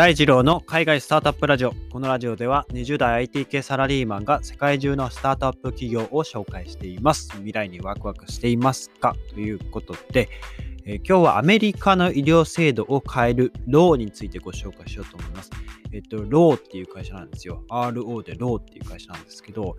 大二郎の海外スタートアップラジオ。このラジオでは20代 IT 系サラリーマンが世界中のスタートアップ企業を紹介しています。未来にワクワクしていますか？ということで、えー、今日はアメリカの医療制度を変えるローについてご紹介しようと思います。えっと、ローっていう会社なんですよ。RO でローっていう会社なんですけど、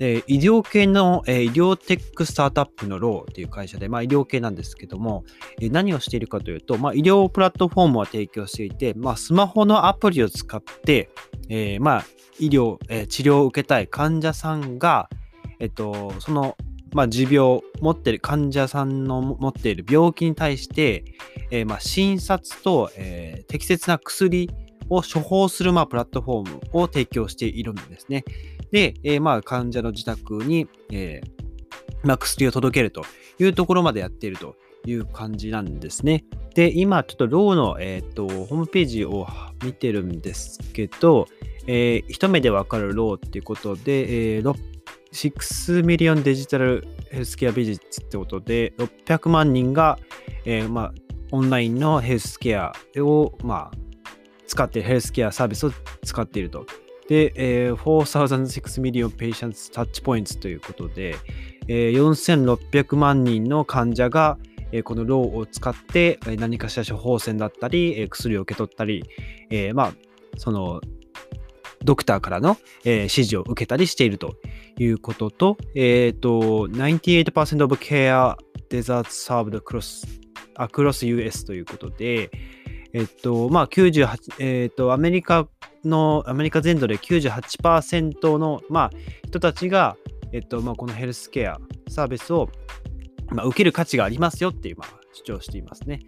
で医療系の、えー、医療テックスタートアップのローっていう会社で、まあ、医療系なんですけども、えー、何をしているかというと、まあ、医療プラットフォームを提供していて、まあ、スマホのアプリを使って、えー、まあ、医療、え治療を受けたい患者さんが、えっと、その、まあ、持病、持ってる患者さんの持っている病気に対して、えまあ、診察と、え適切な薬を処方する、まあ、プラットフォームを提供しているんですね。で、えー、まあ患者の自宅に、えーまあ、薬を届けるというところまでやっているという感じなんですね。で、今ちょっとローの、えーと、ホームページを見てるんですけど、えー、一目でわかる Ro っていうことで、えー、6 million digital healthcare visits ってことで、600万人が、えー、まあ、オンラインのヘルスケアを、まあ、使っている、ヘルスケアサービスを使っていると。で、えー、4006 million patients touch points ということで、えー、4600万人の患者が、えー、このローを使って何かしら処方箋だったり、えー、薬を受け取ったり、えー、まあ、その、ドクターからの、えー、指示を受けたりしているということと、えっ、ー、と、98% of care deserts served across, across US ということで、えっと、まあ、98、えっと、アメリカの、アメリカ全土で98%の、まあ、人たちが、えっと、まあ、このヘルスケアサービスを、まあ、受ける価値がありますよっていう、まあ、主張していますね。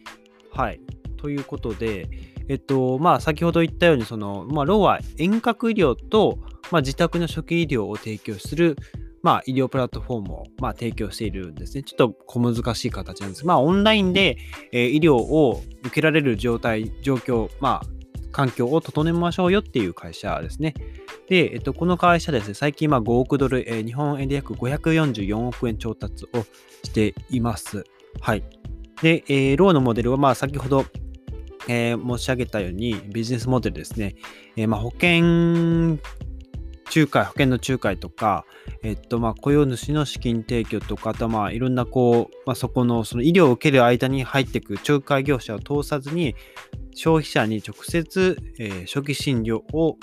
はい。ということで、えっと、まあ、先ほど言ったように、その、まあ、ローは遠隔医療と、まあ、自宅の初期医療を提供する、まあ、医療プラットフォームを、まあ、提供しているんですね。ちょっと小難しい形なんです。まあ、オンラインで、えー、医療を受けられる状態、状況、まあ、環境を整えましょうよっていう会社ですね。で、えっと、この会社ですね、最近、ま、5億ドル、えー、日本円で約544億円調達をしています。はい。で、えー、ローのモデルは、まあ、先ほど、えー、申し上げたように、ビジネスモデルですね。え、まあ、保険仲介、保険の仲介とか、えっと、まあ、雇用主の資金提供とか、あとまあ、いろんなこう、まあ、そこの、その医療を受ける間に入っていく仲介業者を通さずに、消費者に直接、えー、初期診療を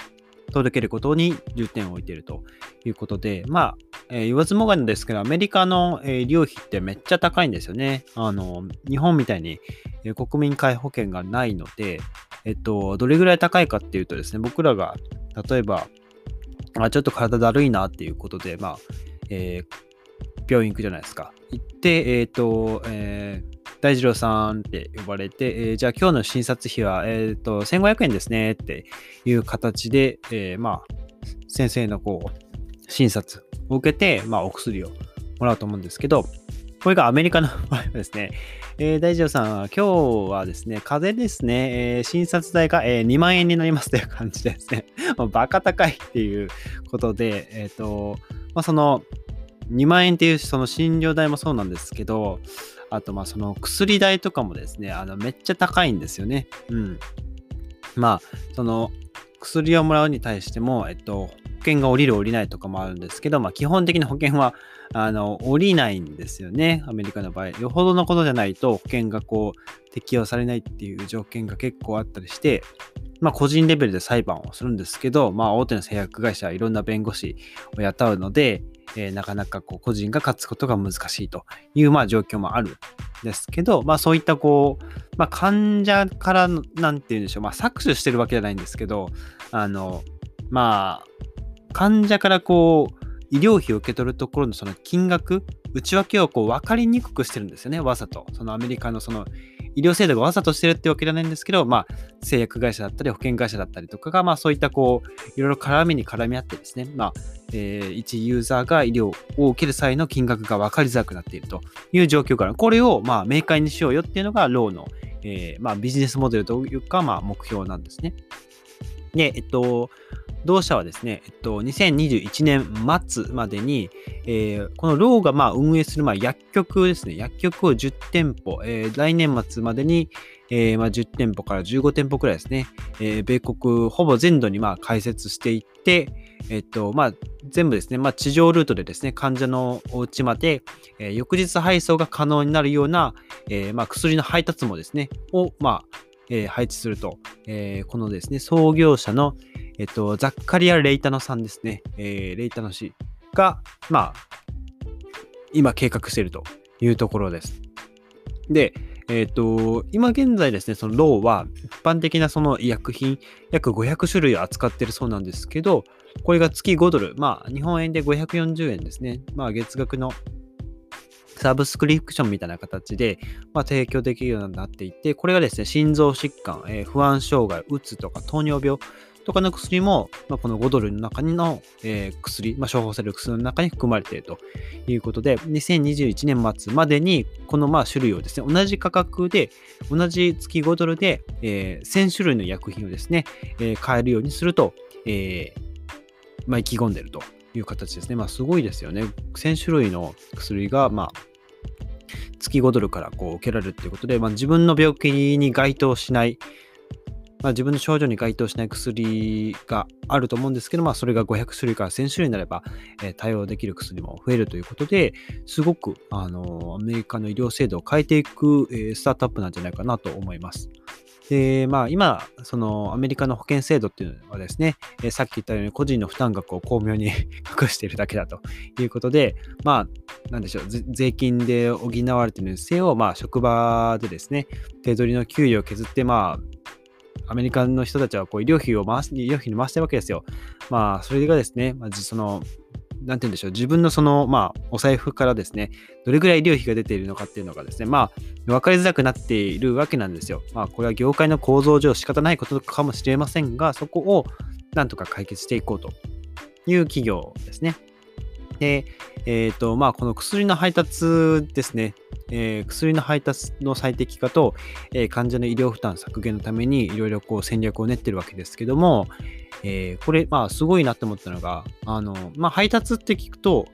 届けることに重点を置いているということで、まあ、えー、言わずもがなですけど、アメリカの、えー、医療費ってめっちゃ高いんですよね。あの、日本みたいに、えー、国民皆保険がないので、えっと、どれぐらい高いかっていうとですね、僕らが、例えば、あちょっと体だるいなっていうことで、まあ、えー、病院行くじゃないですか。行って、えっ、ー、と、えー、大二郎さんって呼ばれて、えー、じゃあ今日の診察費は、えっ、ー、と、1500円ですねっていう形で、えー、まあ、先生のこう、診察を受けて、まあ、お薬をもらうと思うんですけど、これがアメリカの場合はですね、えー、大二郎さんは、今日はですね、風邪ですね、えー、診察代が、えー、2万円になりますという感じですね、バカ高いっていうことで、えっ、ー、と、まあ、その、2万円っていうその診療代もそうなんですけど、あとまあその薬代とかもですね、あのめっちゃ高いんですよね。うん。まあ、その薬をもらうに対しても、えっと、険が降りる降りないとかもあるんですけど、まあ基本的な保険はあの降りないんですよね。アメリカの場合。よほどのことじゃないと保険がこう適用されないっていう条件が結構あったりして、まあ個人レベルで裁判をするんですけど、まあ大手の製薬会社はいろんな弁護士を雇うので、えー、なかなかこう個人が勝つことが難しいというまあ状況もあるんですけど、まあそういったこう、まあ患者からなんて言うんでしょう、まあ搾取してるわけじゃないんですけど、あの、まあ、患者からこう、医療費を受け取るところのその金額、内訳をこう分かりにくくしてるんですよね、わざと。そのアメリカのその医療制度がわざとしてるってわけじゃないんですけど、まあ、製薬会社だったり保険会社だったりとかが、まあそういったこう、いろいろ絡みに絡み合ってですね、まあ、えー、一ユーザーが医療を受ける際の金額が分かりづらくなっているという状況から、これをまあ明快にしようよっていうのが、ローの、えー、まあビジネスモデルというか、まあ目標なんですね。で、えっと、同社はですね、えっと、2021年末までに、えー、このローがまあ運営するまあ薬局ですね、薬局を10店舗、えー、来年末までに、えー、まあ10店舗から15店舗くらいですね、えー、米国ほぼ全土にまあ開設していって、えっと、まあ、全部ですね、まあ、地上ルートでですね、患者のお家まで、えー、翌日配送が可能になるような、えー、まあ、薬の配達もですね、を、まあ、えー、配置すると、えー、このですね、創業者の、えっと、ザッカリア・レイタノさんですね、えー、レイタノ氏が、まあ、今計画しているというところです。で、えっ、ー、と、今現在ですね、そのローは一般的なその医薬品約500種類を扱ってるそうなんですけど、これが月5ドル、まあ日本円で540円ですね。まあ月額のサブスクリプションみたいな形で、まあ、提供できるようになっていて、これがですね、心臓疾患、えー、不安障害、うつとか糖尿病とかの薬も、まあ、この5ドルの中の、えー、薬、まあ、処方される薬の中に含まれているということで、2021年末までに、このまあ種類をですね、同じ価格で、同じ月5ドルで、えー、1000種類の薬品をですね、えー、買えるようにすると、えーまあ、意気込んでるという形ですね。まあ、すごいですよね。1000種類の薬が、まあ、月5ドルからこう受けられるということで、まあ、自分の病気に該当しない、まあ、自分の症状に該当しない薬があると思うんですけど、まあ、それが500種類から1000種類になれば、えー、対応できる薬も増えるということで、すごく、あのアメリカの医療制度を変えていく、えー、スタートアップなんじゃないかなと思います。で、まあ、今、そのアメリカの保険制度っていうのはですね、え、さっき言ったように個人の負担額を巧妙に 隠しているだけだということで、まあ、なんでしょう、税金で補われているせよ、まあ、職場でですね、手取りの給与を削って、まあ、アメリカの人たちはこう医療費を回す、医療費に回してるわけですよ。まあ、それがですね、まあ、その、なんて言うんでしょう、自分のその、まあ、お財布からですね、どれぐらい医療費が出ているのかっていうのがですね、まあ、分かりづらくなっているわけなんですよ。まあ、これは業界の構造上仕方ないことかもしれませんが、そこをなんとか解決していこうという企業ですね。で、えっ、ー、と、まあ、この薬の配達ですね。えー、薬の配達の最適化と、えー、患者の医療負担削減のためにいろいろこう戦略を練ってるわけですけども、えー、これ、まあ、すごいなって思ったのが、あの、まあ、配達って聞くと、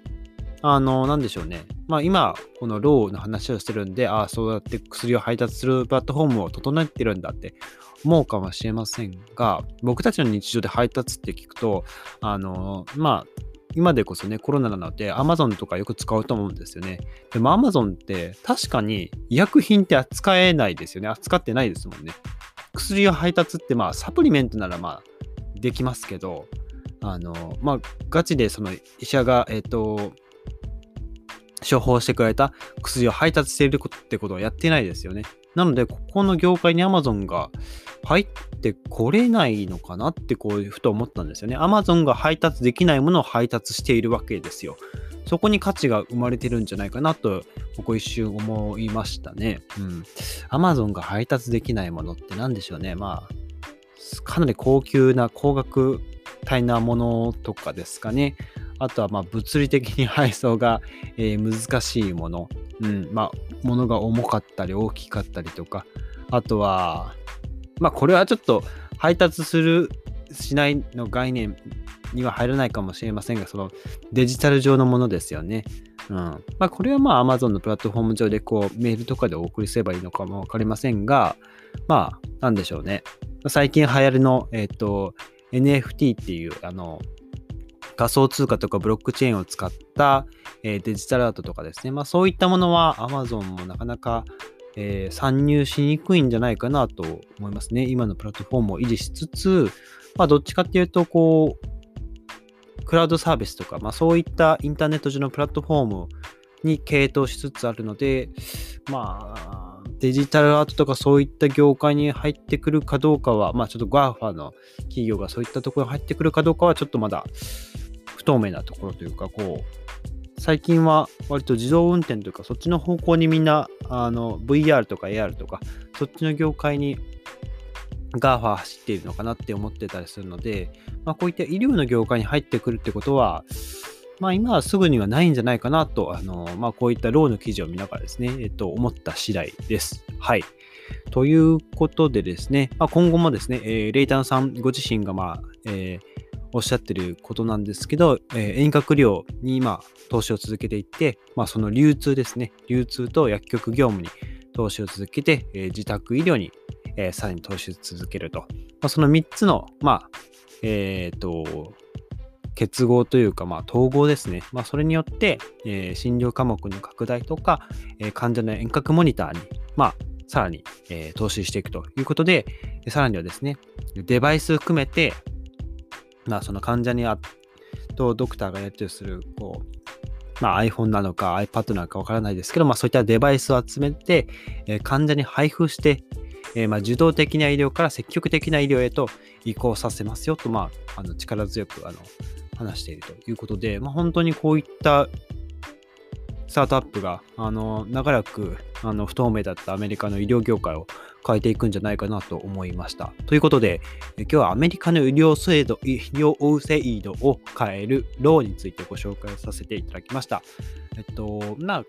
あの、なんでしょうね。まあ、今、このローの話をしてるんで、ああ、そうやって薬を配達するプラットフォームを整えてるんだって思うかもしれませんが、僕たちの日常で配達って聞くと、あの、まあ、今でこそね、コロナなので Amazon とかよく使うと思うんですよね。でも Amazon って確かに医薬品って扱えないですよね。扱ってないですもんね。薬を配達ってまあサプリメントならまあできますけど、あの、まあガチでその医者が、えっ、ー、と、処方してくれた薬を配達しているってことはやってないですよね。なので、ここの業界に Amazon が入ってこれないのかなってこういうふと思ったんですよね。Amazon が配達できないものを配達しているわけですよ。そこに価値が生まれてるんじゃないかなと、ここ一瞬思いましたね。うん。Amazon が配達できないものって何でしょうね。まあ、かなり高級な高額帯なものとかですかね。あとはまあ物理的に配送が、えー、難しいもの。うん。まあ、物が重かったり大きかったりとか。あとは、まあこれはちょっと配達する、しないの概念には入らないかもしれませんが、そのデジタル上のものですよね。うん。まあこれはまあ Amazon のプラットフォーム上でこうメールとかでお送りすればいいのかもわかりませんが、まあなんでしょうね。最近流行りの、えっ、ー、と、NFT っていう、あの、仮想通貨とかブロックチェーンを使った、えー、デジタルアートとかですね。まあそういったものは Amazon もなかなかえー、参入しにくいんじゃないかなと思いますね。今のプラットフォームを維持しつつ、まあ、どっちかっていうと、こう、クラウドサービスとか、まあ、そういったインターネット上のプラットフォームに傾倒しつつあるので、まあ、デジタルアートとかそういった業界に入ってくるかどうかは、まあちょっと GAFA の企業がそういったところに入ってくるかどうかはちょっとまだ不透明なところというか、こう、最近は割と自動運転というか、そっちの方向にみんな、あの、VR とか AR とか、そっちの業界に GAFA 走っているのかなって思ってたりするので、まあ、こういった医療の業界に入ってくるってことは、まあ今はすぐにはないんじゃないかなと、あの、まあこういったローの記事を見ながらですね、えっと、思った次第です。はい。ということでですね、まあ、今後もですね、えー、レイタンさんご自身が、まあ、えーおっしゃってることなんですけど、えー、遠隔療に今投資を続けていって、まあ、その流通ですね、流通と薬局業務に投資を続けて、えー、自宅医療に、えー、さらに投資を続けると。まあ、その3つの、まあ、えっ、と、結合というか、まあ、統合ですね。まあ、それによって、えー、診療科目の拡大とか、えー、患者の遠隔モニターに、まあ、さらに、えー、投資していくということで、さらにはですね、デバイス含めて、まあ、その患者にあとドクターがやり取りする、こう、まあ、iPhone なのか iPad なのかわからないですけど、まあ、そういったデバイスを集めて、えー、患者に配布して、えー、まあ、受動的な医療から積極的な医療へと移行させますよと、まあ、あの力強くあの話しているということで、まあ、本当にこういったスタートアップがあの長らくあの不透明だったアメリカの医療業界を変えていくんじゃないかなと思いました。ということで、今日はアメリカの医療制度、医療制度を変えるローについてご紹介させていただきました。えっと、まあ、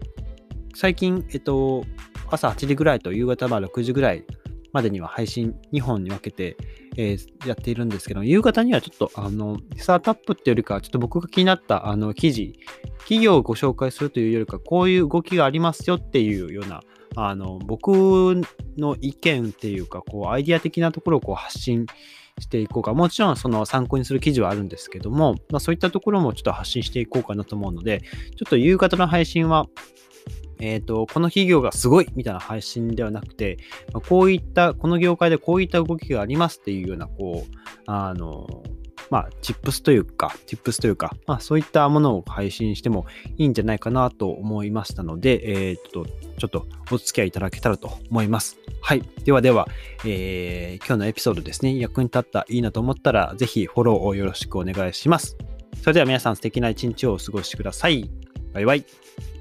最近、えっと、朝8時ぐらいと夕方ま6時ぐらいまでには配信2本に分けて、えー、やっているんですけど、夕方にはちょっと、あの、スタートアップっていうよりか、ちょっと僕が気になったあの記事、企業をご紹介するというよりか、こういう動きがありますよっていうような、あの、僕の意見っていうか、こう、アイディア的なところをこう発信していこうか。もちろん、その参考にする記事はあるんですけども、まあ、そういったところもちょっと発信していこうかなと思うので、ちょっと夕方の配信は、えっ、ー、と、この企業がすごいみたいな配信ではなくて、ま、こういった、この業界でこういった動きがありますっていうような、こう、あの、まあ、チップスというか、チップスというか、まあ、そういったものを配信してもいいんじゃないかなと思いましたので、えー、と、ちょっとお付き合いいただけたらと思います。はい。ではでは、えー、今日のエピソードですね、役に立った、いいなと思ったら、ぜひフォローをよろしくお願いします。それでは皆さん素敵な一日をお過ごしください。バイバイ。